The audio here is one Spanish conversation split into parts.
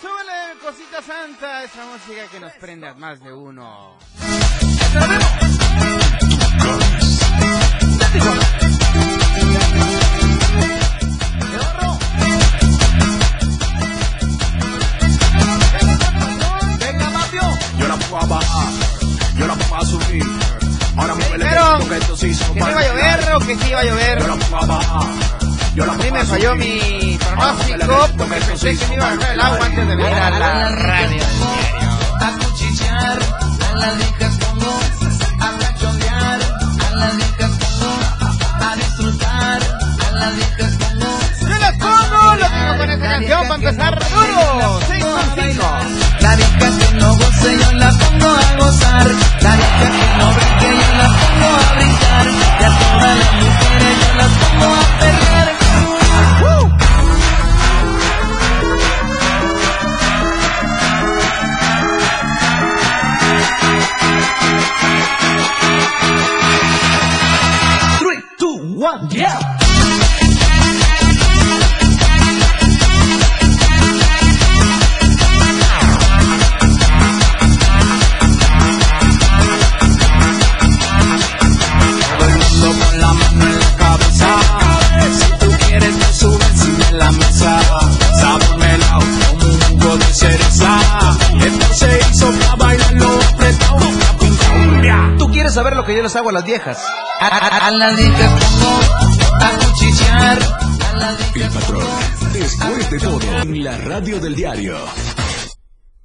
Súbele, cosita santa, esa música que nos prende a más de uno. Venga, Mafio. Yo la puedo bajar, yo la puedo subir. Ahora me Dijeron que no iba a llover o que sí iba a llover. Yo la puedo bajar, A mí me falló mi pronóstico porque pensé que me iba a bajar el agua antes de venir a la radio. a cuchillar, a las viejas pongo a cachondear, a las viejas pongo a disfrutar, a las viejas Yo las pongo, lo tengo con esta canción para empezar duro. 6 con 5. La vieja que no goce yo la pongo a gozar, la vieja que no brinque yo la pongo a brincar, y a todas las mujeres yo las pongo a quieres saber lo que yo les hago a las viejas. A, a- a las viejas pongo a las El patrón, después de todo, en la radio del diario.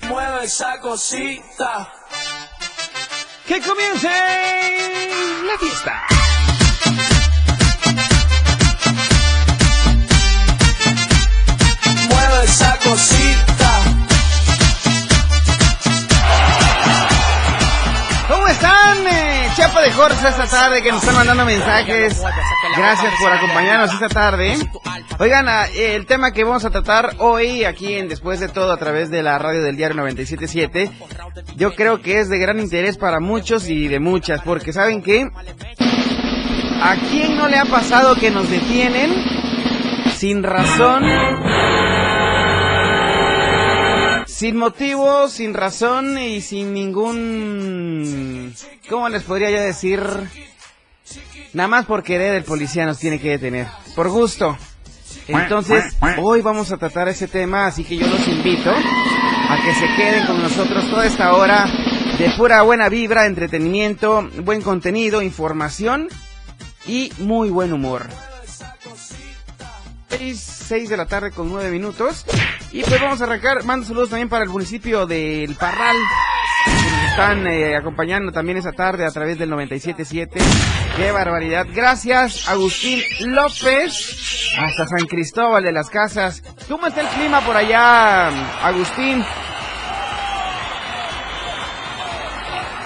mueve esa cosita. Que comience la fiesta. Mueve esa cosita. Están? Eh, Chapa de Jorge esta tarde que nos están mandando mensajes. Gracias por acompañarnos esta tarde. Oigan, ah, el tema que vamos a tratar hoy aquí en Después de todo a través de la radio del diario 977, yo creo que es de gran interés para muchos y de muchas, porque ¿saben qué? ¿A quién no le ha pasado que nos detienen sin razón? Sin motivo, sin razón y sin ningún... ¿Cómo les podría yo decir? Nada más por querer el policía nos tiene que detener. Por gusto. Entonces, hoy vamos a tratar ese tema, así que yo los invito a que se queden con nosotros toda esta hora de pura buena vibra, entretenimiento, buen contenido, información y muy buen humor. 6, de la tarde con 9 minutos. Y pues vamos a arrancar. Mando saludos también para el municipio del Parral. Nos están eh, acompañando también esta tarde a través del 97.7. ¡Qué barbaridad! Gracias, Agustín López. Hasta San Cristóbal de las Casas. ¿Cómo está el clima por allá, Agustín?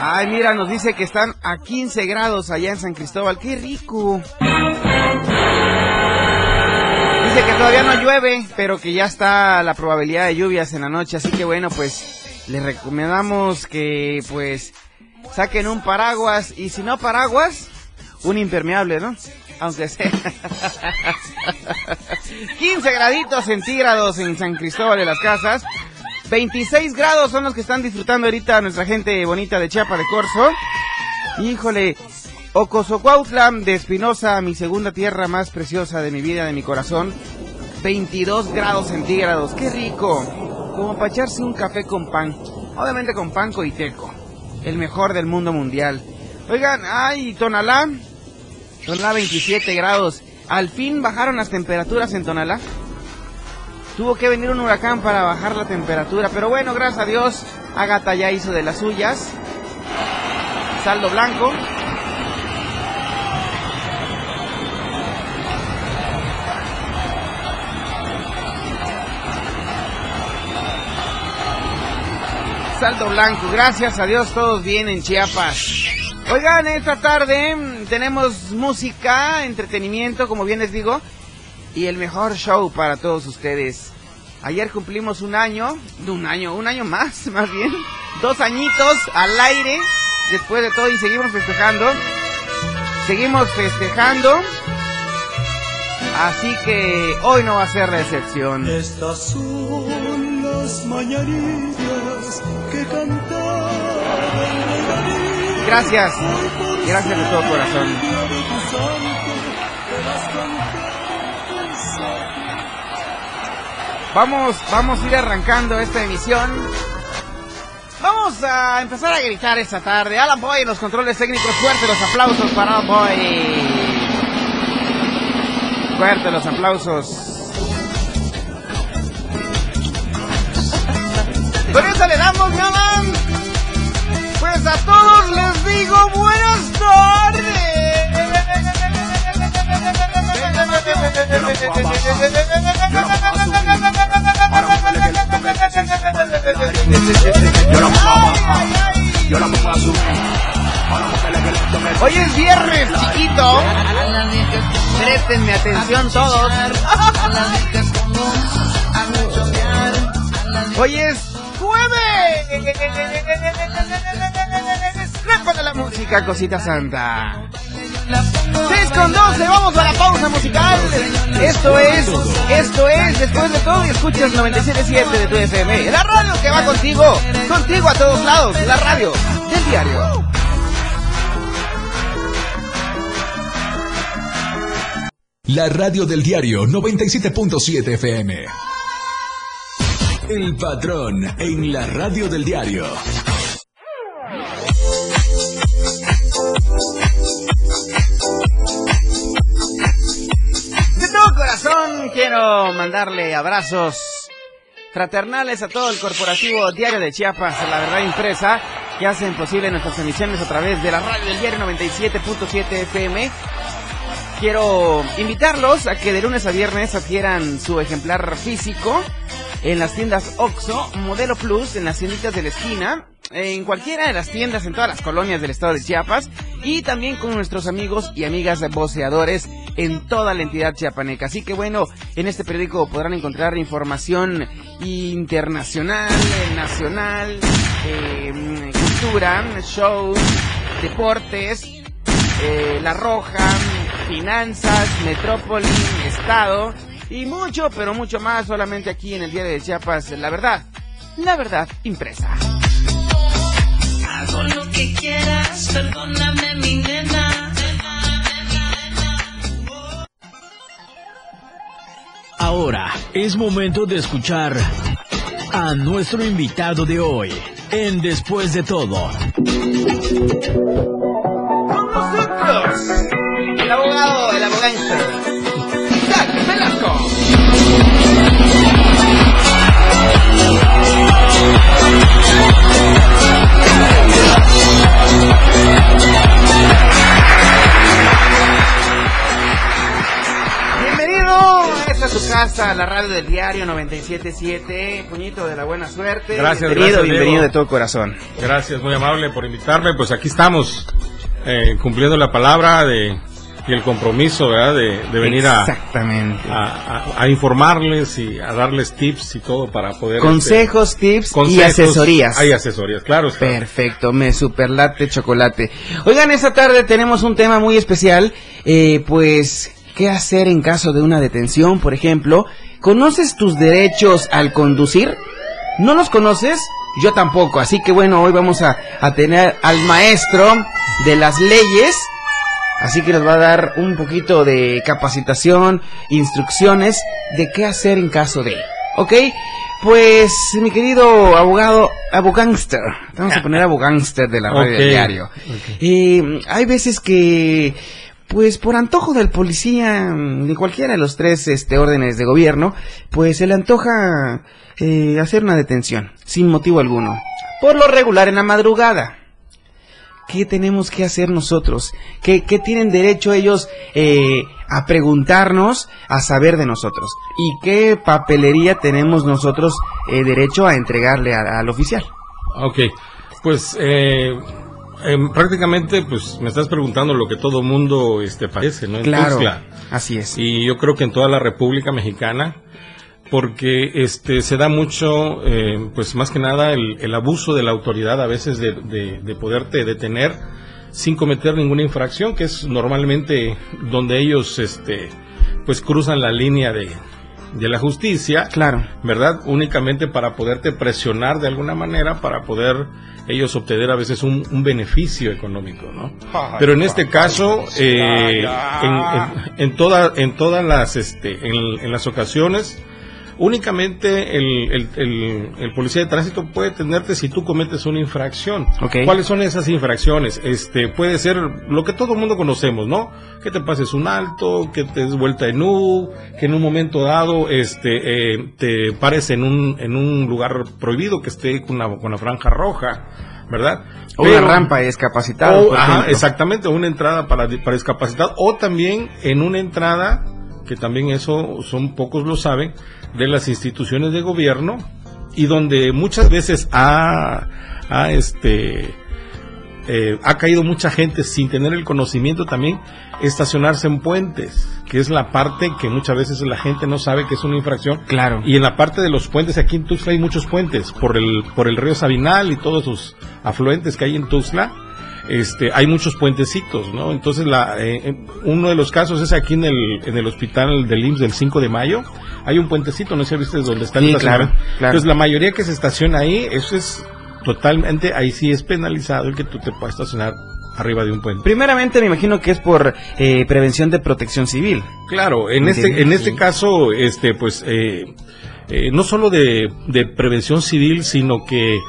Ay, mira, nos dice que están a 15 grados allá en San Cristóbal. ¡Qué rico! Dice que todavía no llueve, pero que ya está la probabilidad de lluvias en la noche, así que bueno, pues les recomendamos que pues saquen un paraguas y si no paraguas, un impermeable, ¿no? Aunque sea. 15 graditos centígrados en San Cristóbal de las Casas. 26 grados son los que están disfrutando ahorita nuestra gente bonita de Chiapa de Corzo. Híjole, Ocosocuautla de Espinosa, mi segunda tierra más preciosa de mi vida, de mi corazón. 22 grados centígrados, qué rico. Como para echarse un café con pan. Obviamente con pan coiteco. El mejor del mundo mundial. Oigan, ay, Tonalá. Tonalá 27 grados. Al fin bajaron las temperaturas en Tonalá. Tuvo que venir un huracán para bajar la temperatura. Pero bueno, gracias a Dios, Agatha ya hizo de las suyas. Saldo blanco. Saldo blanco. Gracias a Dios, todos bien en Chiapas. Oigan, esta tarde tenemos música, entretenimiento, como bien les digo, y el mejor show para todos ustedes. Ayer cumplimos un año, un año, un año más, más bien, dos añitos al aire, después de todo, y seguimos festejando. Seguimos festejando. Así que hoy no va a ser la excepción. Estas son las mañanitas que cantaba. Gracias, gracias de todo corazón. Vamos, vamos a ir arrancando esta emisión. Vamos a empezar a gritar esta tarde. Alan Boy en los controles técnicos. Fuerte los aplausos para Alan Boy. Fuerte los aplausos. Con eso le damos, mi Alan. Pues a todos les digo buenas tardes. Atención todos. Hoy es jueves. Répate la música, cosita santa. 6 con 12, vamos a la pausa musical. Esto es, esto es, después de todo, y escuchas 97.7 de tu FM. La radio que va contigo, contigo a todos lados, la radio del diario. La radio del diario 97.7 FM. El patrón en la radio del diario. De todo corazón quiero mandarle abrazos fraternales a todo el corporativo Diario de Chiapas, la verdad impresa, que hacen posible nuestras emisiones a través de la radio del diario 97.7 FM. Quiero invitarlos a que de lunes a viernes adquieran su ejemplar físico en las tiendas OXO, Modelo Plus, en las tienditas de la esquina, en cualquiera de las tiendas en todas las colonias del estado de Chiapas y también con nuestros amigos y amigas voceadores en toda la entidad chiapaneca. Así que bueno, en este periódico podrán encontrar información internacional, nacional, eh, cultura, shows, deportes, eh, La Roja, finanzas, metrópoli, estado y mucho, pero mucho más solamente aquí en el Día de Chiapas. La verdad, la verdad impresa. Hago lo que quieras, perdóname mi nena. Ahora es momento de escuchar a nuestro invitado de hoy en Después de todo. Abogánster, Isaac Velasco. Bienvenido, esta es tu casa, la radio del diario 977, puñito de la buena suerte. Gracias, bienvenido, gracias, bienvenido Diego. de todo corazón. Gracias, muy amable por invitarme. Pues aquí estamos, eh, cumpliendo la palabra de, y el compromiso, ¿verdad? De, de venir a, Exactamente. a, a- a informarles y a darles tips y todo para poder... Consejos, este, tips y consejos. asesorías. Hay asesorías, claro. está. Perfecto, me superlate chocolate. Oigan, esta tarde tenemos un tema muy especial, eh, pues, ¿qué hacer en caso de una detención, por ejemplo? ¿Conoces tus derechos al conducir? ¿No los conoces? Yo tampoco, así que bueno, hoy vamos a, a tener al maestro de las leyes Así que nos va a dar un poquito de capacitación, instrucciones de qué hacer en caso de. ¿Ok? Pues, mi querido abogado, abogánster, vamos a poner abogánster de la radio del diario. Eh, hay veces que, pues por antojo del policía, mm, de cualquiera de los tres este, órdenes de gobierno, pues se le antoja eh, hacer una detención, sin motivo alguno. Por lo regular en la madrugada. ¿Qué tenemos que hacer nosotros? ¿Qué, qué tienen derecho ellos eh, a preguntarnos, a saber de nosotros? ¿Y qué papelería tenemos nosotros eh, derecho a entregarle a- al oficial? Ok, pues eh, em, prácticamente pues me estás preguntando lo que todo mundo este, padece, ¿no? En Claro, Tuxtla. así es. Y yo creo que en toda la República Mexicana, porque este se da mucho, eh, pues más que nada el, el abuso de la autoridad a veces de, de- de poderte detener sin cometer ninguna infracción, que es normalmente donde ellos este pues cruzan la línea de, de la justicia. Claro. ¿verdad? Únicamente para poderte presionar de alguna manera para poder ellos obtener a veces un, un beneficio económico, ¿no? Pero en este caso, eh, en, en- en toda- en todas las, este, en, en las ocasiones, únicamente el, el- el- el policía de tránsito puede tenerte si tú cometes una infracción. ¿Cuáles son esas infracciones? Este, puede ser lo que todo el mundo conocemos, ¿no? Que te pases un alto, que te des vuelta en U, que en un momento dado, este, eh, te pares en un, en un lugar prohibido que esté con una, con la franja roja, ¿verdad? O una Pero- rampa de discapacitado. o, ajá, exactamente, una entrada para, para discapacitado o también en una entrada, que también eso son pocos lo saben, de las instituciones de gobierno y donde muchas veces ha, ha, este, eh, ha caído mucha gente sin tener el conocimiento también estacionarse en puentes, que es la parte que muchas veces la gente no sabe que es una infracción. Claro. Y en la parte de los puentes, aquí en Tuxtla hay muchos puentes, por el, por el río Sabinal y todos sus afluentes que hay en Tuxtla, este, hay muchos puentecitos, ¿no? Entonces, la, eh, eh, uno de los casos es aquí en el, en el hospital del IMSS del 5 de mayo, hay un puentecito, no sé si viste dónde está el Sí, estacionamiento. claro, claro. Entonces, la mayoría que se estaciona ahí, eso es totalmente, ahí sí es penalizado el que tú te puedas estacionar arriba de un puente. Primeramente me imagino que es por eh, prevención de protección civil. Claro, en este, en este caso, este, pues, eh, eh, no solo de, de prevención civil, sino que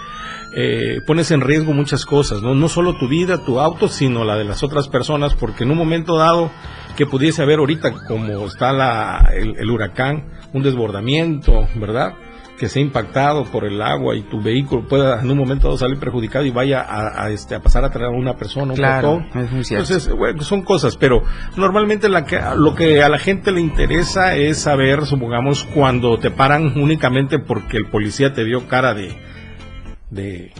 eh, pones en riesgo muchas cosas, ¿no? No solo tu vida, tu auto, sino la de las otras personas, porque en un momento dado que pudiese haber ahorita, como está la, el, el huracán, un desbordamiento, ¿verdad? Que sea impactado por el agua y tu vehículo pueda en un momento dado salir perjudicado y vaya a, a, este, a pasar a traer a una persona, un Claro, peatón. es muy cierto. Entonces, bueno, son cosas, pero normalmente la que, lo que a la gente le interesa es saber, supongamos, cuando te paran únicamente porque el policía te vio cara de... de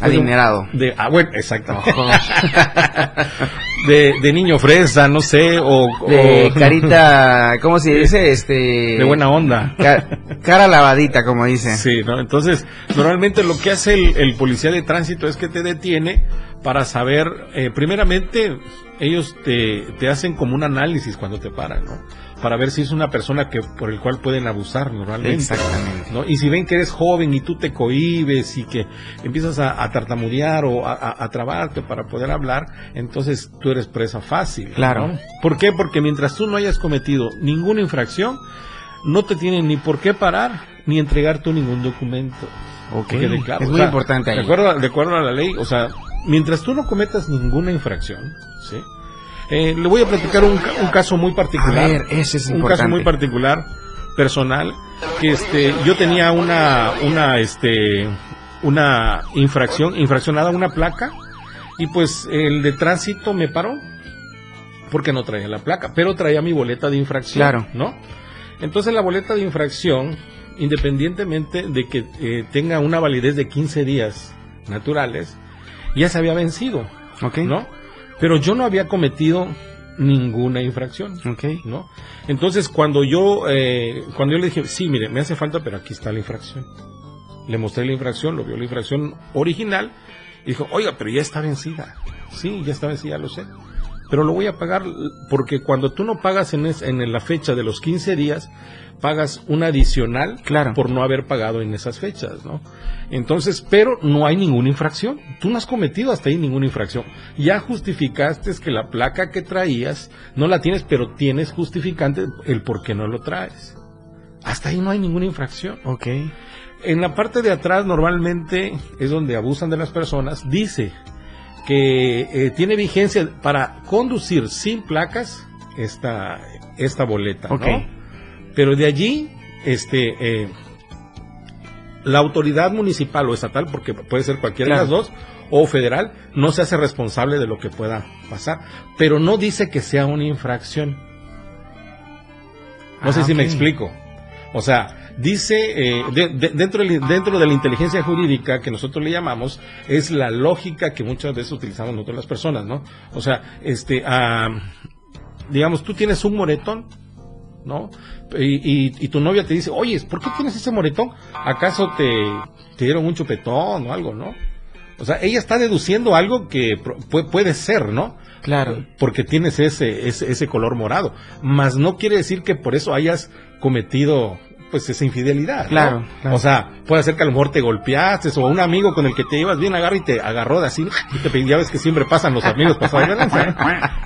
Adinerado. de, ah, bueno, exactamente. de, de niño fresa, no sé, o... De o- carita, ¿cómo se dice? Este... de buena onda. ca- cara lavadita, como dicen. Sí, ¿no? Entonces, normalmente lo que hace el, el policía de tránsito es que te detiene para saber, eh, primeramente, ellos te, te hacen como un análisis cuando te paran, ¿no? Para ver si es una persona que por el cual pueden abusar normalmente. Exactamente. ¿no? Y si ven que eres joven y tú te cohibes y que empiezas a, a tartamudear o a, a- a trabarte para poder hablar, entonces tú eres presa fácil. ¿no? Claro. ¿Por qué? Porque mientras tú no hayas cometido ninguna infracción, no te tienen ni por qué parar ni entregar tú ningún documento. Ok, Que quede claro. es O muy sea, importante ahí. De acuerdo, de acuerdo a la ley, o sea, mientras tú no cometas ninguna infracción, ¿sí? Eh, le voy a platicar un, un caso muy A particular ver, ese es un importante. caso muy particular personal que este yo tenía una una este una infracción infraccionada una placa y pues el de tránsito me paró porque no traía la placa pero traía mi boleta de infracción Claro. no entonces la boleta de infracción independientemente de que eh, tenga una validez de 15 días naturales ya se había vencido Ok. ¿no? Pero yo no había cometido ninguna infracción, Ok. ¿no? Entonces, cuando yo, eh, cuando yo le dije, sí, mire, me hace falta, pero aquí está la infracción. Le mostré la infracción, lo vio la infracción original, y dijo, oiga, pero ya está vencida. Sí, ya está vencida, lo sé. Pero lo voy a pagar porque cuando tú no pagas en, es- en la fecha de los 15 días, pagas un adicional Claro. por no haber pagado en esas fechas, ¿no? Entonces, pero no hay ninguna infracción. Tú no has cometido hasta ahí ninguna infracción. Ya justificaste que la placa que traías no la tienes, pero tienes justificante el por qué no lo traes. Hasta ahí no hay ninguna infracción. Ok. En la parte de atrás normalmente es donde abusan de las personas. Dice que eh, tiene vigencia para conducir sin placas esta, esta boleta, ¿no? Pero de allí, este, eh, la autoridad municipal o estatal, porque puede ser cualquiera Claro. de las dos, o federal, no se hace responsable de lo que pueda pasar. Pero no dice que sea una infracción. No Ah, sé si me explico. O sea, dice, eh, de- de- dentro, dentro de la inteligencia jurídica que nosotros le llamamos, es la lógica que muchas veces utilizamos nosotros las personas, ¿no? O sea, este, ah, digamos, tú tienes un moretón, ¿no? Y, y- y tu novia te dice, oye, ¿por qué tienes ese moretón? ¿Acaso te, te dieron un chupetón o algo, no? O sea, ella está deduciendo algo que puede ser, ¿no? Claro. Porque tienes ese, ese, ese color morado. Mas no quiere decir que por eso hayas cometido pues esa infidelidad. ¿no? Claro, claro. O sea, puede ser que a lo mejor te golpeaste o un amigo con el que te ibas bien agarra y te agarró de así y te pe- ya ves que siempre pasan los amigos pasados de lanza,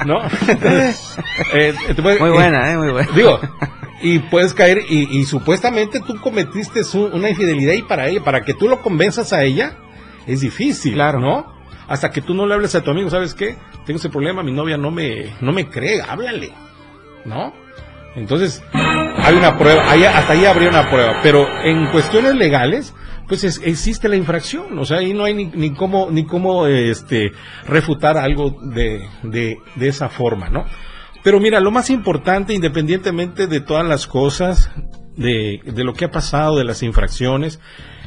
¿no? Eh, te puede- Muy eh, buena, ¿eh? Muy buena. Digo, y puedes caer y, y supuestamente tú cometiste su- una infidelidad y para ella, para que tú lo convenzas a ella, es difícil, Claro. ¿no? Hasta que tú no le hables a tu amigo, ¿sabes qué? Tengo ese problema, mi novia no me, no me cree, háblale, ¿no? Entonces, hay una prueba, ahí- hasta ahí habría una prueba, pero en cuestiones legales, pues es- existe la infracción, o sea, ahí no hay ni, ni cómo, ni cómo, este, refutar algo de, de, de esa forma, ¿no? Pero mira, lo más importante, independientemente de todas las cosas, de, de lo que ha pasado, de las infracciones,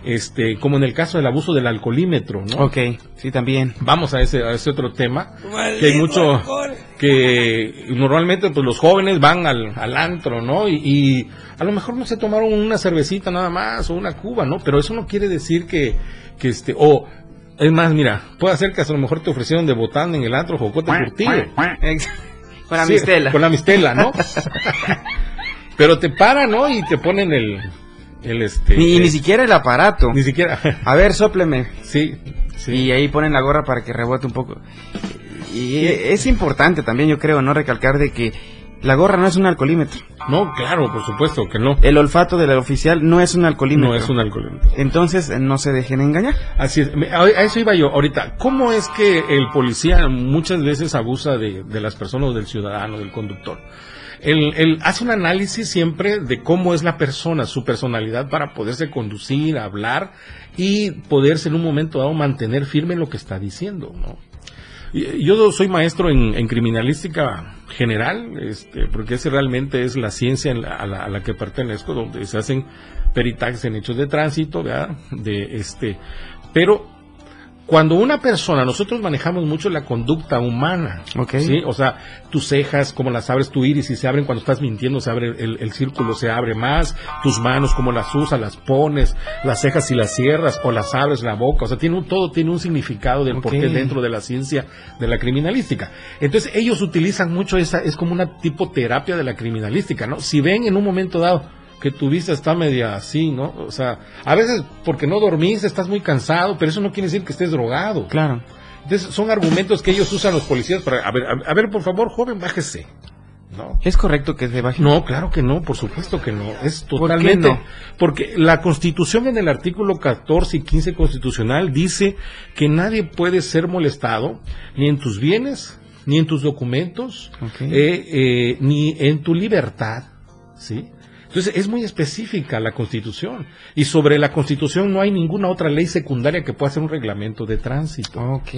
este, como en el caso del abuso del alcoholímetro, ¿no? Ok, sí, también. Vamos a ese, a ese otro tema, que hay mucho, que normalmente pues los jóvenes van al, al antro, ¿no? Y, y a lo mejor no se tomaron una cervecita nada más o una cuba, ¿no? Pero eso no quiere decir que, que este, o, es más, mira, puede ser que a lo mejor te ofrecieron de botán en el antro jocote curtido. Con la Sí, mistela. Con la mistela, ¿no? Pero te paran, ¿no? Y te ponen el, el este. Ni, ni siquiera el aparato. Ni siquiera. A ver, sópleme. sí, sí. Y ahí ponen la gorra para que rebote un poco. Y es importante también, yo creo, no recalcar de que la gorra no es un alcoholímetro. No, claro, por supuesto que no. El olfato del oficial no es un alcoholímetro. No es un alcoholímetro. Entonces, eh, no se dejen engañar. Así es. A eso iba yo ahorita. ¿Cómo es que el policía muchas veces abusa de, de las personas, del ciudadano, del conductor? Él, él hace un análisis siempre de cómo es la persona, su personalidad para poderse conducir, hablar y poderse en un momento dado mantener firme lo que está diciendo, ¿no? Y- Yo soy maestro en, criminalística general, este, porque ese realmente es la ciencia en la- a, la, a la que pertenezco, donde se hacen peritajes en hechos de tránsito. De este, pero cuando una persona, nosotros manejamos mucho la conducta humana, Ok. ¿sí? O sea, tus cejas, como las abres, tu iris, si se abren cuando estás mintiendo, se abre el, el círculo, se abre más, tus manos, como las usas, las pones, las cejas si las cierras o las abres, la boca, o sea, tiene un, todo tiene un significado del Ok. porqué dentro de la ciencia de la criminalística. Entonces, ellos utilizan mucho esa, es como una tipo terapia de la criminalística, ¿no? Si ven en un momento dado, que tu vista está media así, ¿no? O sea, a veces porque no dormiste, estás muy cansado, pero eso no quiere decir que estés drogado. Claro. Entonces, son argumentos que ellos usan los policías para, a ver, a, a ver, por favor, joven, bájese. ¿No? ¿Es correcto que se baje? No, claro que no, por supuesto que no. Es ¿Por qué totalmente. no? Porque la Constitución en el artículo 14 y 15 constitucional dice que nadie puede ser molestado ni en tus bienes, ni en tus documentos, eh, eh, ni en tu libertad. ¿Sí? Entonces es muy específica la Constitución. Y sobre la Constitución no hay ninguna otra ley secundaria que pueda hacer un reglamento de tránsito. Ok.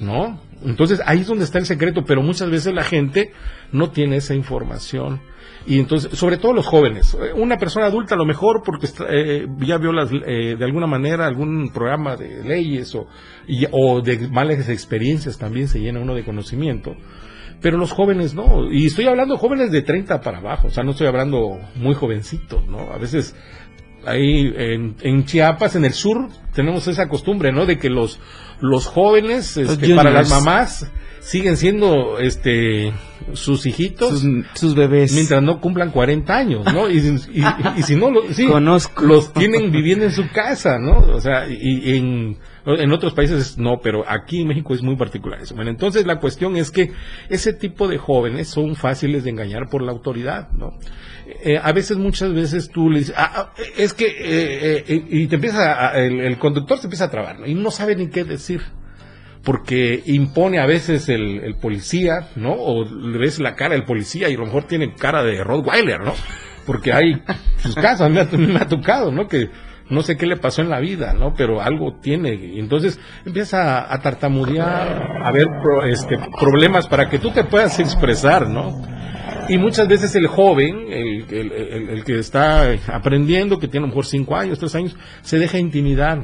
¿no? Entonces ahí es donde está el secreto, pero muchas veces la gente no tiene esa información. Y entonces, sobre todo los jóvenes, una persona adulta a lo mejor porque eh, ya vio las, eh, de alguna manera algún programa de leyes o, y- o de malas experiencias también se llena uno de conocimiento. Pero los jóvenes no, y estoy hablando jóvenes de 30 para abajo, o sea, no estoy hablando muy jovencitos, ¿no? A veces ahí en, en Chiapas, en el sur, tenemos esa costumbre, ¿no? De que los, los jóvenes, Los este, para las mamás, siguen siendo, este, sus hijitos. Sus, sus bebés. Mientras no cumplan 40 años, ¿no? Y, y- y- y si no, lo- sí, Conozco. los tienen viviendo en su casa, ¿no? O sea, y, y en, en otros países no, pero aquí en México es muy particular eso. Bueno, entonces la cuestión es que ese tipo de jóvenes son fáciles de engañar por la autoridad, ¿no? Eh, a veces, muchas veces tú le dices, ah, ah, es que, eh, eh, y te empieza, a- el, el conductor se empieza a trabar, ¿no? Y no sabe ni qué decir porque impone a veces el, el policía, ¿no? O le ves la cara del policía y a lo mejor tiene cara de Rottweiler, ¿no? Porque hay sus casos, me ha, me ha tocado, ¿no? Que no sé qué le pasó en la vida, ¿no? Pero algo tiene. Y entonces empieza a, a tartamudear, a ver pro- este, problemas para que tú te puedas expresar, ¿no? Y muchas veces el joven, el, el- el- el que está aprendiendo, que tiene a lo mejor cinco años, tres años, se deja intimidar.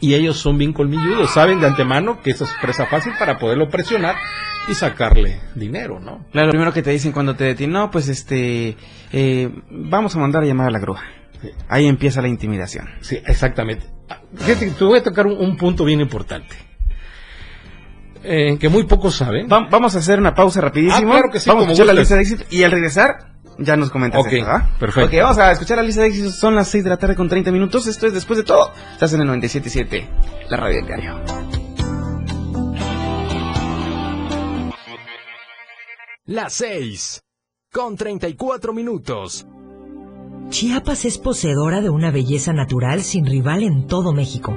Y ellos son bien colmilludos, saben de antemano que eso es presa fácil para poderlo presionar y sacarle dinero, ¿no? Claro, lo primero que te dicen cuando te detienen, no, pues este, eh, vamos a mandar a llamar a la grúa. Ahí empieza la intimidación. Sí, exactamente. Fíjate, te voy a tocar un, un punto bien importante. Eh, que muy pocos saben. Va- vamos a hacer una pausa rapidísimo. Ah, claro que sí, Vamos a escuchar la lista de éxito y al regresar ya nos comentas Ok, esto, ¿va? perfecto. Ok, vamos a escuchar la lista de éxitos. Son las 6 de la tarde con 30 minutos. Esto es después de todo. Estás en el 97.7, la radio del diario. Las 6 con 34 minutos. Chiapas es poseedora de una belleza natural sin rival en todo México.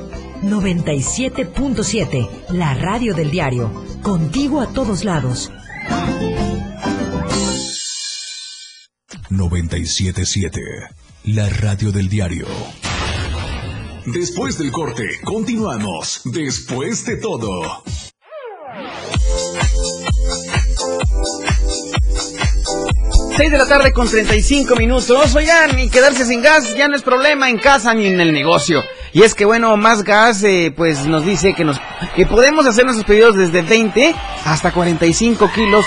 97.7, la radio del diario. Contigo a todos lados. 977, la radio del diario. Después del corte, continuamos. Después de todo. Seis de la tarde con 35 minutos. Oigan, y quedarse sin gas ya no es problema en casa ni en el negocio. Y es que bueno, más gas eh, pues nos dice que nos que podemos hacer nuestros pedidos desde 20 hasta 45 kilos.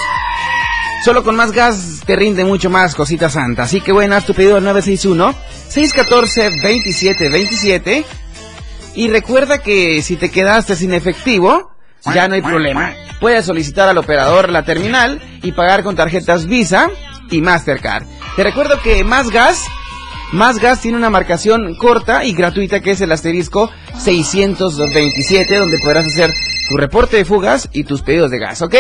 Solo con más gas te rinde mucho más, cosita santa. Así que bueno, haz tu pedido al 961 614 2727 y recuerda que si te quedaste sin efectivo, ya no hay problema. Puedes solicitar al operador la terminal y pagar con tarjetas Visa Mastercard. Te recuerdo que Más Gas, Más Gas tiene una marcación corta y gratuita que es el asterisco 627, donde podrás hacer tu reporte de fugas y tus pedidos de gas, ¿ok?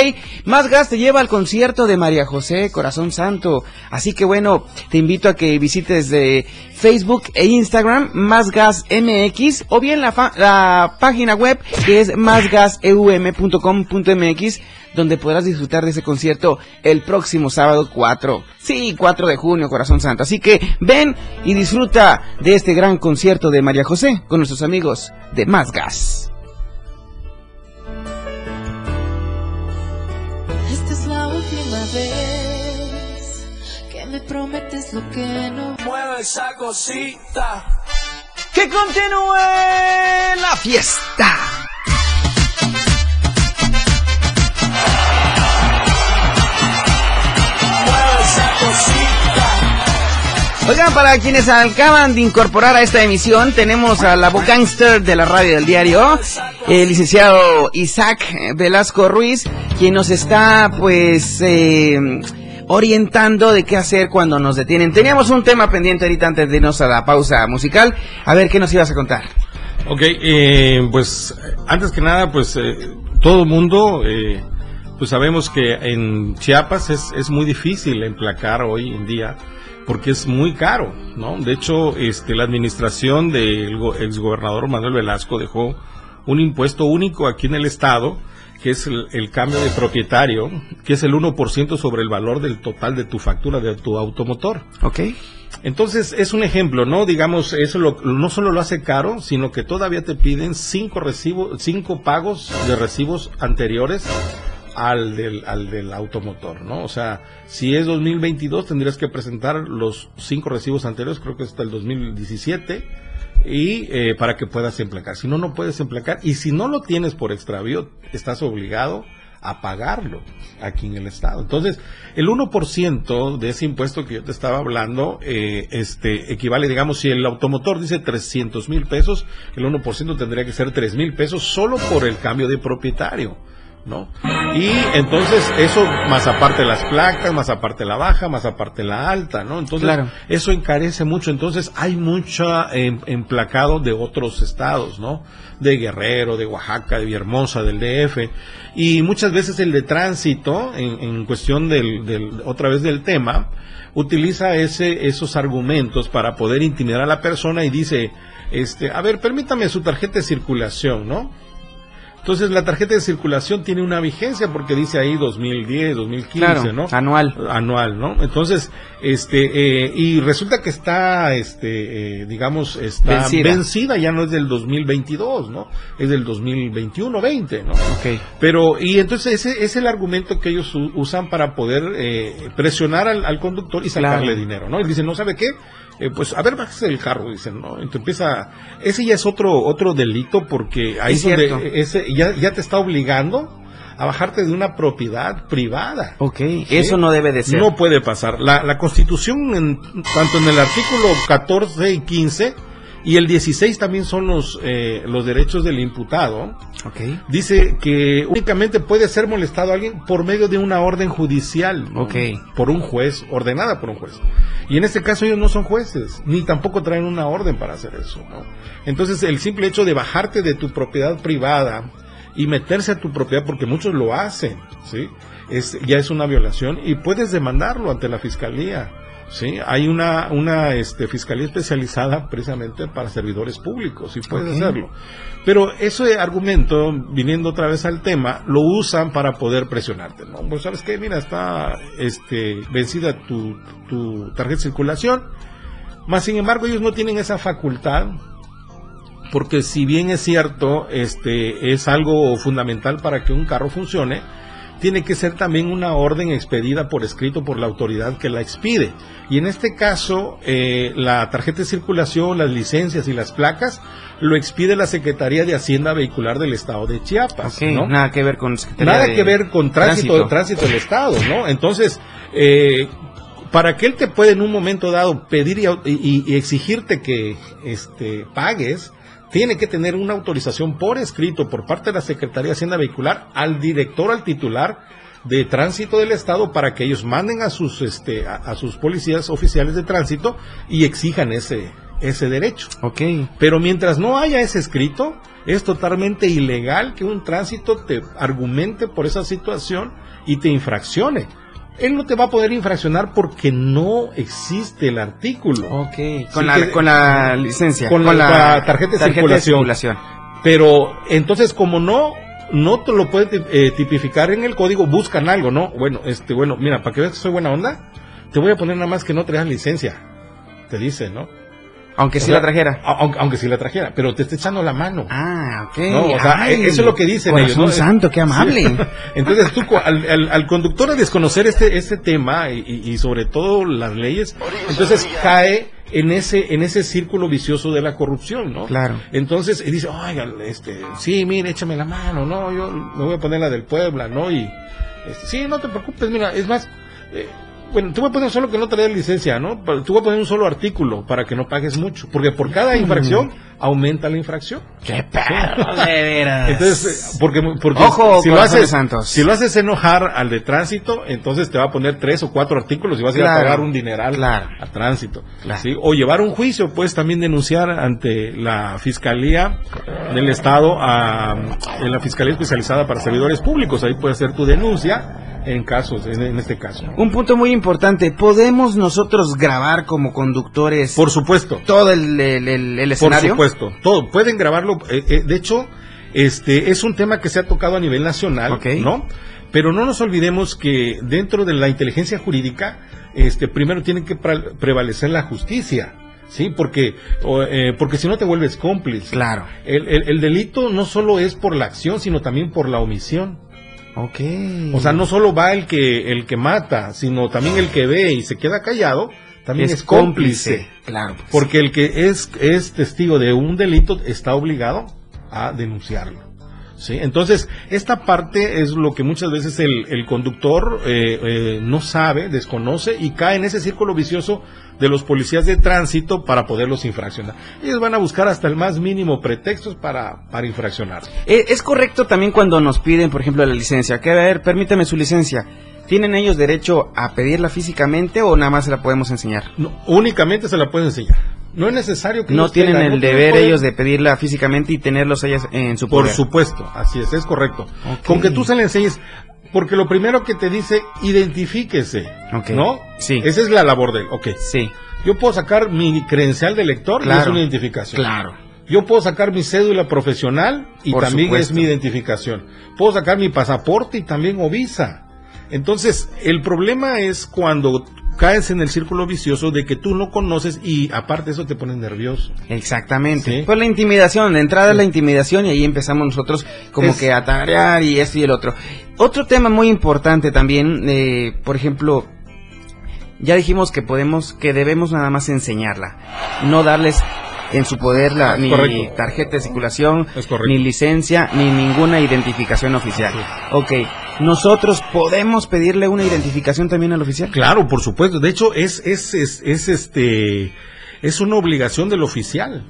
Más Gas te lleva al concierto de María José Corazón Santo. Así que bueno, te invito a que visites de Facebook e Instagram Más Gas MX o bien la, fa- la página web que es másgaseum.com.mx donde podrás disfrutar de ese concierto el próximo sábado 4. Sí, 4 de junio, Corazón Santo. Así que ven y disfruta de este gran concierto de María José con nuestros amigos de Más Gas. Que me prometes lo que no Mueve esa cosita. ¡Que continúe la fiesta! Mueve esa cosita. Oigan, para quienes acaban de incorporar a esta emisión, tenemos a la voz de la radio del diario, el licenciado Isaac Velasco Ruiz, quien nos está, pues, eh, orientando de qué hacer cuando nos detienen. Teníamos un tema pendiente ahorita antes de irnos a la pausa musical. A ver, ¿qué nos ibas a contar? Ok, eh, pues antes que nada, pues eh, todo mundo, eh, pues sabemos que en Chiapas es, es muy difícil emplacar hoy en día porque es muy caro, ¿no? De hecho, este, la administración del go- exgobernador Manuel Velasco dejó un impuesto único aquí en el estado, que es el, el cambio de propietario, que es el 1% sobre el valor del total de tu factura de tu automotor. ¿Ok? Entonces es un ejemplo, ¿no? Digamos, eso lo- no solo lo hace caro, sino que todavía te piden cinco recibos, cinco pagos de recibos anteriores al del, al del automotor, ¿no? O sea, si es 2022 tendrías que presentar los cinco recibos anteriores, creo que hasta el 2017, y eh, para que puedas emplacar. Si no, no puedes emplacar. Y si no lo tienes por extravío, estás obligado a pagarlo aquí en el estado. Entonces, el 1% de ese impuesto que yo te estaba hablando, eh, este, equivale, digamos, si el automotor dice 300 mil pesos, el 1% tendría que ser 3 mil pesos solo por el cambio de propietario. ¿No? Y entonces eso, más aparte las placas, más aparte la baja, más aparte la alta, ¿no? Entonces, Claro. eso encarece mucho. Entonces, hay mucha em, emplacado de otros estados, ¿no? De Guerrero, de Oaxaca, de Villahermosa, del DF. Y muchas veces el de tránsito, en, en cuestión del, del, otra vez del tema, utiliza ese, esos argumentos para poder intimidar a la persona y dice, este, a ver, permítame su tarjeta de circulación, ¿no? Entonces la tarjeta de circulación tiene una vigencia porque dice ahí 2010, 2015, Claro, ¿no? anual. Anual, ¿no? Entonces, este, eh, y resulta que está, este, eh, digamos, está Vencida. vencida. ya no es del 2022, ¿no? Es del 2021, 20, ¿no? Ok. Pero, y entonces ese es el argumento que ellos usan para poder eh, presionar al, al conductor y sacarle Claro. dinero, ¿no? Y dicen, ¿no sabe qué? Eh, pues a ver, bájese del carro, dicen, ¿no? Entonces empieza, ese ya es otro, otro delito porque ahí Es donde ese ya, ya te está obligando a bajarte de una propiedad privada. Ok, ¿sí? eso no debe de ser. No puede pasar. La, la Constitución, en- tanto en el artículo 14 y 15, y el 16 también son los, eh, los derechos del imputado, Ok. dice que únicamente puede ser molestado alguien por medio de una orden judicial. ¿no? Ok. Por un juez, ordenada por un juez. Y en este caso ellos no son jueces, ni tampoco traen una orden para hacer eso. ¿no? Entonces el simple hecho de bajarte de tu propiedad privada y meterse a tu propiedad, porque muchos lo hacen, ¿sí? Es, ya es una violación y puedes demandarlo ante la fiscalía. Sí, hay una, una este, fiscalía especializada precisamente para servidores públicos y puedes Ok. hacerlo. Pero ese argumento, viniendo otra vez al tema, lo usan para poder presionarte, ¿no? Pues sabes qué, mira, está este, vencida tu, tu tarjeta de circulación, más sin embargo ellos no tienen esa facultad porque si bien es cierto, este es algo fundamental para que un carro funcione, tiene que ser también una orden expedida por escrito por la autoridad que la expide. Y en este caso, eh, la tarjeta de circulación, las licencias y las placas lo expide la Secretaría de Hacienda Vehicular del Estado de Chiapas. ¿no? nada que ver con Secretaría Nada de que ver con tránsito, tránsito, del Estado, ¿no? Entonces, eh, para que él te pueda en un momento dado pedir y- y exigirte que este, pagues, tiene que tener una autorización por escrito por parte de la Secretaría de Hacienda Vehicular al director, al titular de tránsito del estado para que ellos manden a sus este a, a sus policías oficiales de tránsito y exijan ese ese derecho. Ok. Pero mientras no haya ese escrito, es totalmente ilegal que un tránsito te argumente por esa situación y te infraccione. Él no te va a poder infraccionar porque no existe el artículo. Ok. Con, la, que- con la licencia. con la- con la tarjeta de circulación. Pero entonces como no no te lo puede eh, tipificar en el código, buscan algo, ¿no? Bueno, este, bueno, mira, para que veas que soy buena onda, te voy a poner nada más que no traes licencia. Te dice, ¿no? Aunque O sí sea, la trajera. Aunque, aunque sí la trajera, pero te está echando la mano. Ah, ok. No, o sea, Ay, eso es lo que dicen corazón ellos. ¿no? santo, qué amable. Sí. Entonces tú, al, al- al conductor a desconocer este, este tema y, y- y sobre todo las leyes, entonces cae en ese, en ese círculo vicioso de la corrupción, ¿no? Claro. Entonces y dice, oiga, este, sí, mire, échame la mano, no, yo me voy a poner la del Puebla, ¿no? Y, este, sí, no te preocupes, mira, es más, eh, bueno, te voy a poner solo que no traes licencia, ¿no? Te voy a poner un solo artículo para que no pagues mucho, porque por cada infracción aumenta la infracción. Qué perro, de veras. Entonces, eh, porque, porque Ojo, si lo haces, santos. si lo haces enojar al de tránsito, entonces te va a poner tres o cuatro artículos y vas a ir a pagar un dineral claro. a tránsito. Claro. ¿sí? O llevar un juicio, puedes también denunciar ante la Fiscalía del Estado, a, en la Fiscalía Especializada para Servidores Públicos. Ahí puedes hacer tu denuncia en casos, en, en este caso. Un punto muy importante. ¿Podemos nosotros grabar como conductores Por supuesto. todo el, el- el- el Por escenario? supuesto, todo. Pueden grabarlo. eh, eh, de hecho, este es un tema que se ha tocado a nivel nacional. ¿no? Pero no nos olvidemos que dentro de la inteligencia jurídica este, primero tiene que pre- prevalecer la justicia. Sí, porque, o, eh, porque si no te vuelves cómplice. Claro. El, el- el delito no solo es por la acción, sino también por la omisión. Ok. O sea, no solo va el que, el que mata, sino también el que ve y se queda callado, también es, cómplice. Claro. pues. Porque el que es, es testigo de un delito está obligado a denunciarlo. ¿sí? Entonces, esta parte es lo que muchas veces el, el conductor eh, eh, no sabe, desconoce y cae en ese círculo vicioso de los policías de tránsito para poderlos infraccionar. Ellos van a buscar hasta el más mínimo pretextos para, para infraccionar. Eh, Es correcto también cuando nos piden, por ejemplo, la licencia. Que a ver, permítame su licencia. ¿Tienen ellos derecho a pedirla físicamente o nada más se la podemos enseñar? No, únicamente se la pueden enseñar. No es necesario que No tienen el deber ellos de pedirla físicamente y tenerlos ellas en su Por poder. supuesto, así es, es correcto. Con que tú se le enseñes, porque lo primero que te dice, identifíquese. ¿no? Sí. Esa es la labor de él, ok. Sí. Yo puedo sacar mi credencial de lector y es Claro. una identificación. Claro. Yo puedo sacar mi cédula profesional y Por también supuesto. es mi identificación. Puedo sacar mi pasaporte y también o visa. Entonces, el problema es cuando caes en el círculo vicioso de que tú no conoces y aparte eso te pone nervioso. Exactamente. Sí. Pues la intimidación, de entrada es la intimidación y ahí empezamos nosotros como Es- que a tarear y esto y el otro. Otro tema muy importante también, eh, por ejemplo, ya dijimos que podemos, que debemos nada más enseñarla, no darles en su poder la, ni Correcto. tarjeta de circulación, ni licencia, ni ninguna identificación oficial. Ok, nosotros podemos pedirle una identificación también al oficial. Claro, por supuesto. De hecho, es, es, es, es, este, es una obligación del oficial.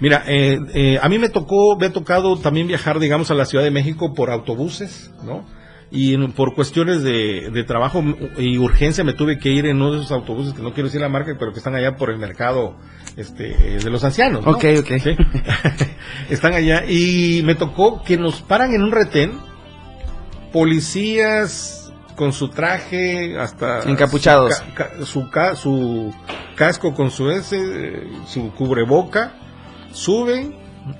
Mira, eh, eh, a mí me tocó, me ha tocado también viajar, digamos, a la Ciudad de México por autobuses, ¿no? Y por cuestiones de, de trabajo y urgencia me tuve que ir en uno de esos autobuses, que no quiero decir la marca, pero que están allá por el mercado este, de los ancianos. ¿no? Ok, ok. Sí. están allá y me tocó que nos paran en un retén policías con su traje hasta Encapuchados. su, ca- su, ca- su casco con su eh, su cubreboca, suben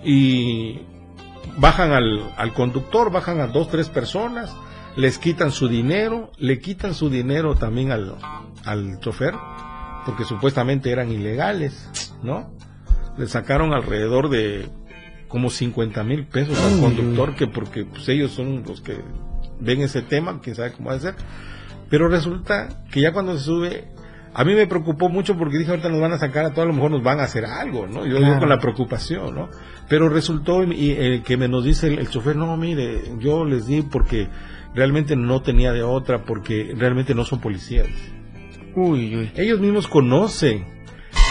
y bajan al, al conductor, bajan a dos, tres personas, les quitan su dinero, le quitan su dinero también al, al chofer, porque supuestamente eran ilegales, ¿no? Le sacaron alrededor de como 50 mil pesos al conductor, que porque pues, ellos son los que ven ese tema, quién sabe cómo va a ser. Pero resulta que ya cuando se sube, a mí me preocupó mucho porque dije, ahorita nos van a sacar a todos, a lo mejor nos van a hacer algo, ¿no? Yo, Claro. con la preocupación, ¿no? Pero resultó y, eh, que me nos dice el, el chofer, no, mire, yo les di porque realmente no tenía de otra, porque realmente no son policías. Uy, uy. Ellos mismos conocen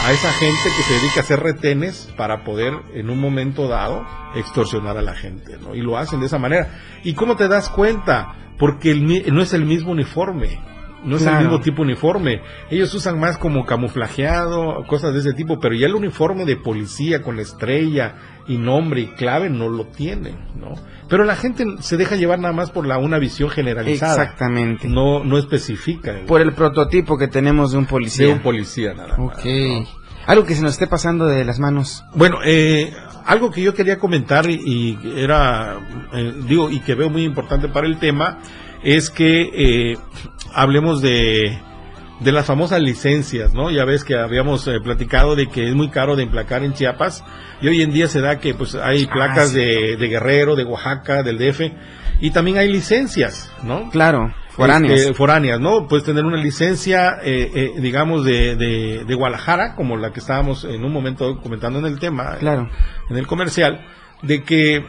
a esa gente que se dedica a hacer retenes para poder en un momento dado extorsionar a la gente, ¿no? Y lo hacen de esa manera. ¿Y cómo te das cuenta? Porque el no es el mismo uniforme. No es Claro. el mismo tipo uniforme. Ellos usan más como camuflajeado, cosas de ese tipo, pero ya el uniforme de policía con estrella y nombre y clave no lo tienen, ¿no? Pero la gente se deja llevar nada más por la una visión generalizada. Exactamente. No, no especifica. el- Por el prototipo que tenemos de un policía. de un policía nada más. Ok. Algo que se nos esté pasando de las manos. Bueno, eh, algo que yo quería comentar y, y era, eh, digo, y que veo muy importante para el tema, es que eh, hablemos de, de las famosas licencias, ¿no? Ya ves que habíamos eh, platicado de que es muy caro de emplacar en Chiapas y hoy en día se da que pues hay Ah, placas sí. de, de Guerrero, de Oaxaca, del DF y también hay licencias, ¿no? Claro, foráneas. Este, foráneas, ¿no? Puedes tener una licencia, eh, eh, digamos, de, de, de Guadalajara, como la que estábamos en un momento comentando en el tema, Claro. en el comercial, de que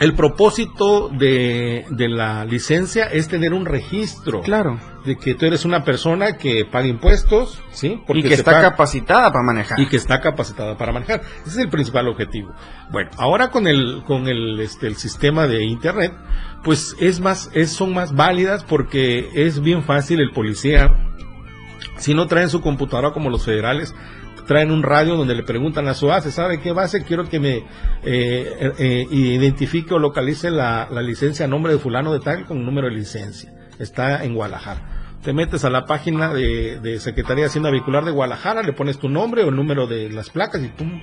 el propósito de, de la licencia es tener un registro. Claro. De que tú eres una persona que paga impuestos, ¿sí? y que está paga- capacitada para manejar. y que está capacitada para manejar. Ese es el principal objetivo. Bueno, ahora con el con el este el sistema de internet, pues es más es son más válidas porque es bien fácil el policía si no traen su computadora como los federales traen un radio donde le preguntan a su base, ¿sabe qué base? Quiero que me eh, eh, eh, identifique o localice la, la licencia a nombre de fulano de tal con número de licencia. Está en Guadalajara. Te metes a la página de, de Secretaría de Hacienda Vehicular de Guadalajara, le pones tu nombre o el número de las placas y pum.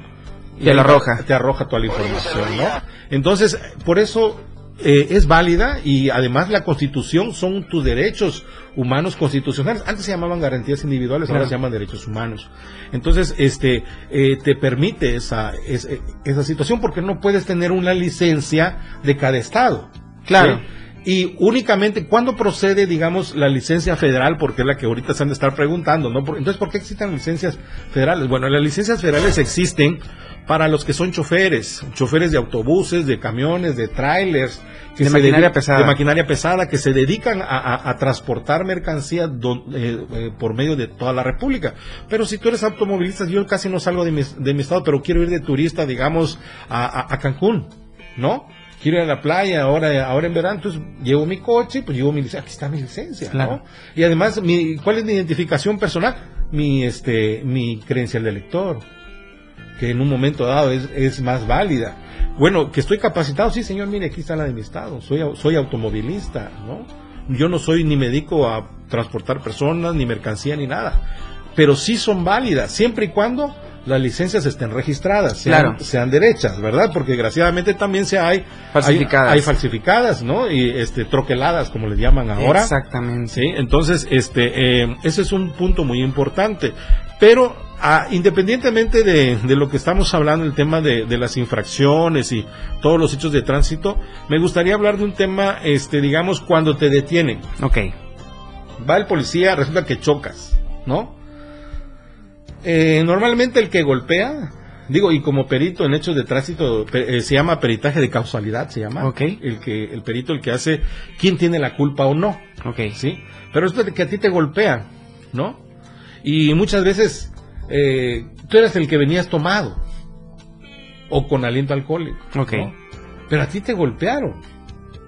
y Te la arroja. Te arroja toda la información, ¿no? Entonces, por eso eh, es válida y además la constitución son tus derechos humanos constitucionales. Antes se llamaban garantías individuales, ahora se llaman derechos humanos. Entonces, este, eh, te permite esa, es- eh, esa situación porque no puedes tener una licencia de cada estado. Claro. ¿sí? Y únicamente, ¿cuándo procede, digamos, la licencia federal? Porque es la que ahorita se han de estar preguntando, ¿no? Entonces, ¿por qué existen licencias federales? Bueno, las licencias federales existen para los que son choferes, choferes de autobuses, de camiones, de trailers, que De maquinaria pesada. de maquinaria pesada, que se dedican a, a- a transportar mercancía don- eh, eh, por medio de toda la República. Pero si tú eres automovilista, yo casi no salgo de mi, de mi estado, pero quiero ir de turista, digamos, a- a Cancún, ¿no? Quiero ir a la playa ahora, ahora en verano, entonces llevo mi coche, pues llevo mi licencia, aquí está mi licencia, Claro. ¿no? Y además, mi, ¿cuál es mi identificación personal? Mi, este, mi credencial de lector, que en un momento dado es, es más válida. Bueno, que estoy capacitado, sí señor, mire, aquí está la de mi estado, soy, soy automovilista, ¿no? Yo no soy ni me dedico a transportar personas, ni mercancía, ni nada. Pero sí son válidas, siempre y cuando las licencias estén registradas, sean, Claro. sean derechas, ¿verdad? Porque desgraciadamente también se hay Falsificadas. Hay, hay falsificadas, ¿no? Y este troqueladas, como les llaman ahora. Exactamente. Sí, entonces, este, eh, ese es un punto muy importante. Pero ah, independientemente de, de lo que estamos hablando, el tema de, de las infracciones y todos los hechos de tránsito, me gustaría hablar de un tema, este, digamos, cuando te detienen. Ok. Va el policía, resulta que chocas, ¿no? Eh, normalmente el que golpea, digo, y como perito en hechos de tránsito, eh, se llama peritaje de causalidad, se llama. Ok. El que, el perito el que hace quién tiene la culpa o no. Ok. ¿sí? Pero resulta que a ti te golpean, ¿no? Y muchas veces eh, tú eres el que venías tomado o con aliento alcohólico. Ok. ¿no? Pero a ti te golpearon,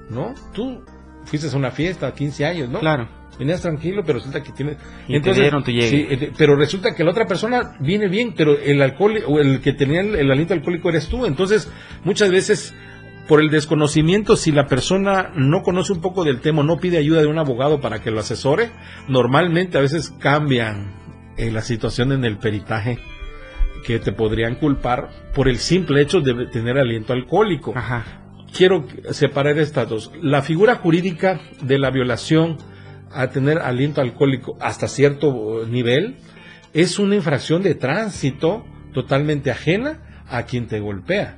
¿no? Tú fuiste a una fiesta, 15 años, ¿no? Claro. Venías tranquilo, pero resulta que tienes... Y te dieron tu llegue. sí, eh, pero resulta que la otra persona viene bien, pero el alcohol, o el que tenía el, el aliento alcohólico eres tú. Entonces, muchas veces, por el desconocimiento, si la persona no conoce un poco del tema, no pide ayuda de un abogado para que lo asesore, normalmente a veces cambian eh, la situación en el peritaje que te podrían culpar por el simple hecho de tener aliento alcohólico Ajá. quiero separar estas dos. La figura jurídica de la violación a tener aliento alcohólico hasta cierto nivel es una infracción de tránsito totalmente ajena a quien te golpea.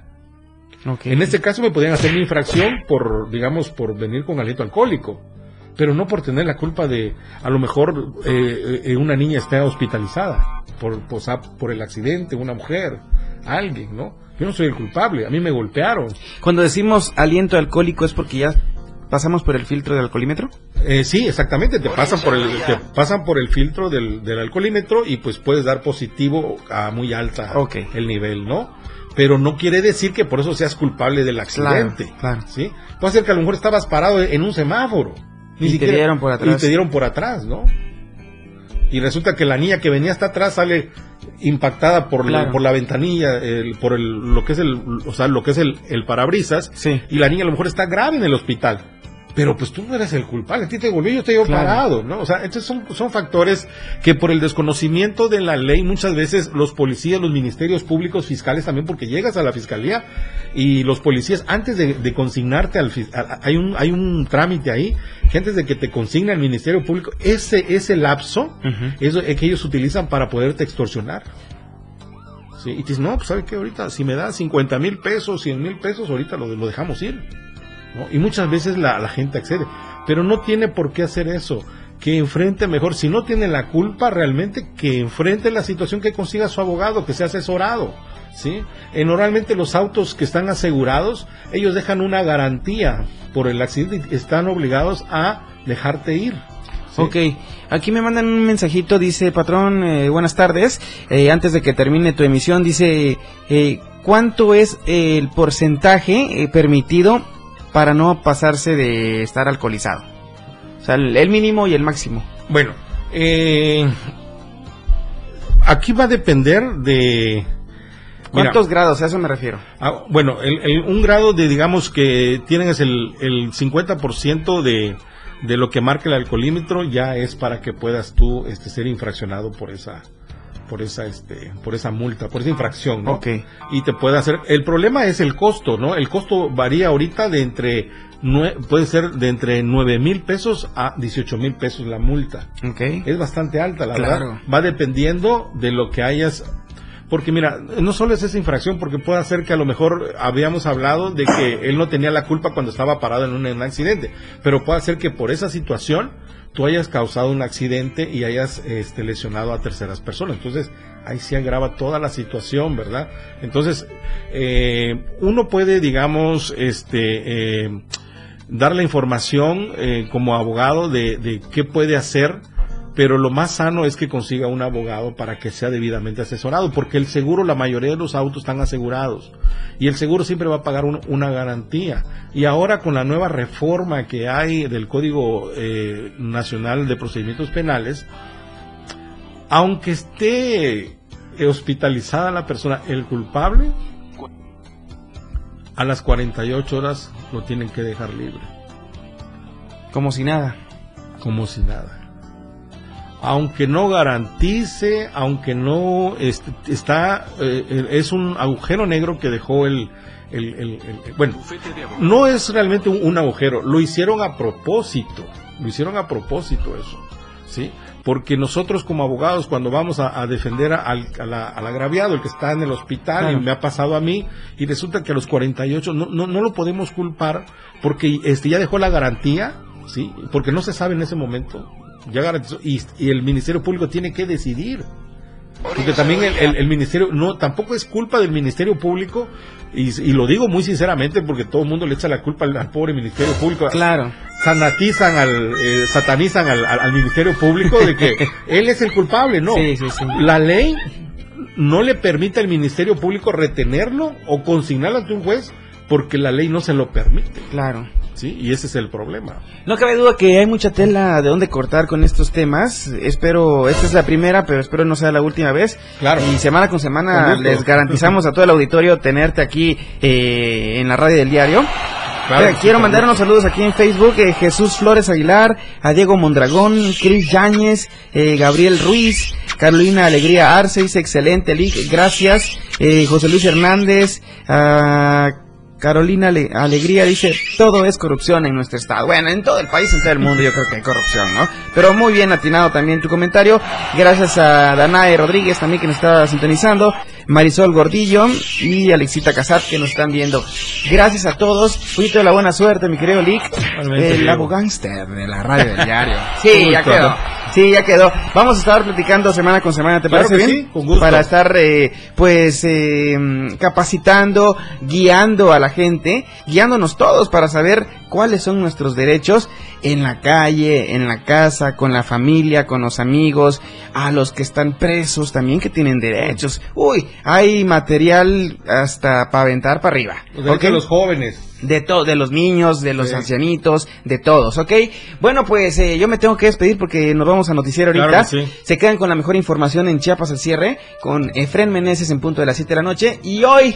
En este caso me podrían hacer mi infracción por, digamos, por venir con aliento alcohólico, pero no por tener la culpa de, a lo mejor, eh, eh, una niña está hospitalizada por, por, sa- por el accidente, una mujer, alguien, ¿no? Yo no soy el culpable, a mí me golpearon. Cuando decimos aliento alcohólico es porque ya pasamos por el filtro del alcoholímetro. Eh, sí, exactamente, te pasan por el, te pasan por el filtro del, del alcoholímetro y pues puedes dar positivo a muy alta el nivel, ¿no? Pero no quiere decir que por eso seas culpable del accidente. claro. ¿Sí? Puede ser que a lo mejor estabas parado en un semáforo. Y te dieron por atrás. Y te dieron por atrás, ¿no? Y resulta que la niña que venía hasta atrás sale impactada por, la, por la ventanilla, el- por el, lo que es el, o sea, lo que es el, el parabrisas. Sí. Y la niña a lo mejor está grave en el hospital. Pero pues tú no eres el culpable, a ti te volvió y yo estoy Claro. parado, ¿no? O sea, estos son, son factores que por el desconocimiento de la ley muchas veces los policías, los ministerios públicos, fiscales también, porque llegas a la fiscalía y los policías antes de, de consignarte al a- hay un hay un trámite ahí que antes de que te consigne al ministerio público ese ese lapso eso es que ellos utilizan para poderte extorsionar. Sí, y te dicen, no, pues sabe que ahorita si me da 50 mil pesos, 100 mil pesos, ahorita lo, lo dejamos ir. Y muchas veces la, la gente accede, pero no tiene por qué hacer eso. Que enfrente mejor, si no tiene la culpa realmente, que enfrente la situación que consiga su abogado, que sea asesorado. ¿sí? Eh, normalmente los autos que están asegurados, ellos dejan una garantía por el accidente y están obligados a dejarte ir. ¿sí? Ok, aquí me mandan un mensajito, dice patrón, eh, buenas tardes, Eh, antes de que termine tu emisión, dice, eh, ¿cuánto es el porcentaje eh, permitido para no pasarse de estar alcoholizado? O sea, el, el mínimo y el máximo. Bueno, eh, aquí va a depender de... Mira, ¿Cuántos grados? A eso me refiero. ah, bueno, el- el- un grado de, digamos, que tienes el, el 50% de, de lo que marca el alcoholímetro ya es para que puedas tú este, ser infraccionado por esa por esa este por esa multa por esa infracción no Ok. y te puede hacer el problema es el costo no el costo varía ahorita de entre puede ser de entre 9 mil pesos a 18 mil pesos la multa. Ok. Es bastante alta, la Claro. verdad. Va dependiendo de lo que hayas. Porque mira, no solo es esa infracción, porque puede ser que a lo mejor habíamos hablado de que él no tenía la culpa cuando estaba parado en un, en un accidente, pero puede ser que por esa situación tú hayas causado un accidente y hayas este, lesionado a terceras personas. Entonces, ahí sí agrava toda la situación, ¿verdad? Entonces, eh, uno puede, digamos, este, eh, dar la información eh, como abogado de qué puede hacer, pero lo más sano es que consiga un abogado para que sea debidamente asesorado, porque el seguro, la mayoría de los autos están asegurados y el seguro siempre va a pagar un- una garantía. Y ahora con la nueva reforma que hay del Código eh, Nacional de Procedimientos Penales, aunque esté hospitalizada la persona, el culpable, a las 48 horas lo tienen que dejar libre. Como si nada. Como si nada. Aunque no garantice, aunque no est- está, eh, es un agujero negro que dejó el, el- el- el- bueno, no es realmente un, un agujero, lo hicieron a propósito, lo hicieron a propósito eso, ¿sí? Porque nosotros como abogados cuando vamos a, a defender a- al, a la- al agraviado, el que está en el hospital, Claro. y me ha pasado a mí, y resulta que a los 48 no, no, no lo podemos culpar porque este ya dejó la garantía, ¿sí? Porque no se sabe en ese momento, ya garantizó, y, y el Ministerio Público tiene que decidir. Porque también el, el- el ministerio, no, tampoco es culpa del Ministerio Público, y, y lo digo muy sinceramente porque todo el mundo le echa la culpa al, al pobre Ministerio Público. Claro. Sanatizan al, eh, satanizan al, al- al Ministerio Público de que él es el culpable, no. Sí, sí, sí. La ley no le permite al Ministerio Público retenerlo o consignarlo ante un juez porque la ley no se lo permite. Claro. Sí, y ese es el problema. No cabe duda que hay mucha tela de dónde cortar con estos temas. Espero, esta es la primera, pero espero no sea la última vez. Claro. Y semana con semana les garantizamos a todo el auditorio tenerte aquí eh, en la radio del diario. Claro Quiero mandar unos saludos aquí en Facebook. eh, Jesús Flores Aguilar, a Diego Mondragón, Cris Yáñez, eh, Gabriel Ruiz, Carolina Alegría Arce, dice excelente, Lick, gracias. Eh, José Luis Hernández, a Carolina Ale- Alegría dice, todo es corrupción en nuestro estado. Bueno, en todo el país, en todo el mundo yo creo que hay corrupción, ¿no? Pero muy bien atinado también tu comentario. Gracias a Danae Rodríguez también que nos está sintonizando. Marisol Gordillo y Alexita Casat que nos están viendo. Gracias a todos. Fuiste de la buena suerte, mi querido Lick. El lago gangster de la radio del diario. Sí, ya quedó. Sí, ya quedó. Vamos a estar platicando semana con semana, ¿te Claro parece que bien? sí, con gusto. Para estar, eh, pues, eh, capacitando, guiando a la gente, guiándonos todos para saber cuáles son nuestros derechos en la calle, en la casa, con la familia, con los amigos, a los que están presos también que tienen derechos. Uy, hay material hasta para aventar para arriba. Los derechos ¿ok? de los jóvenes. De to- de los niños, de los Sí. ancianitos, de todos, ¿ok? Bueno, pues eh, yo me tengo que despedir porque nos vamos a noticiar ahorita. Claro que sí. Se quedan con la mejor información en Chiapas al cierre, con Efren Meneses en punto de las 7 de la noche. Y hoy,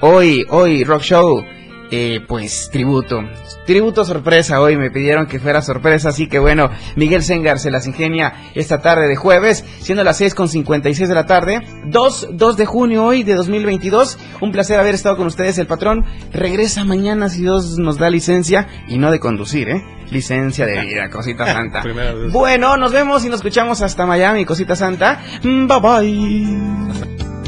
hoy, hoy, Rock Show, eh, pues tributo. Tributo sorpresa hoy, me pidieron que fuera sorpresa, así que bueno, Miguel Sengar se las ingenia esta tarde de jueves, siendo las 6 con 56 de la tarde, 2, 2 de junio hoy de 2022. Un placer haber estado con ustedes, el patrón. Regresa mañana si Dios nos da licencia, y no de conducir, ¿eh? Licencia de vida, cosita santa. Bueno, nos vemos y nos escuchamos hasta Miami, cosita santa. Mm, Bye bye.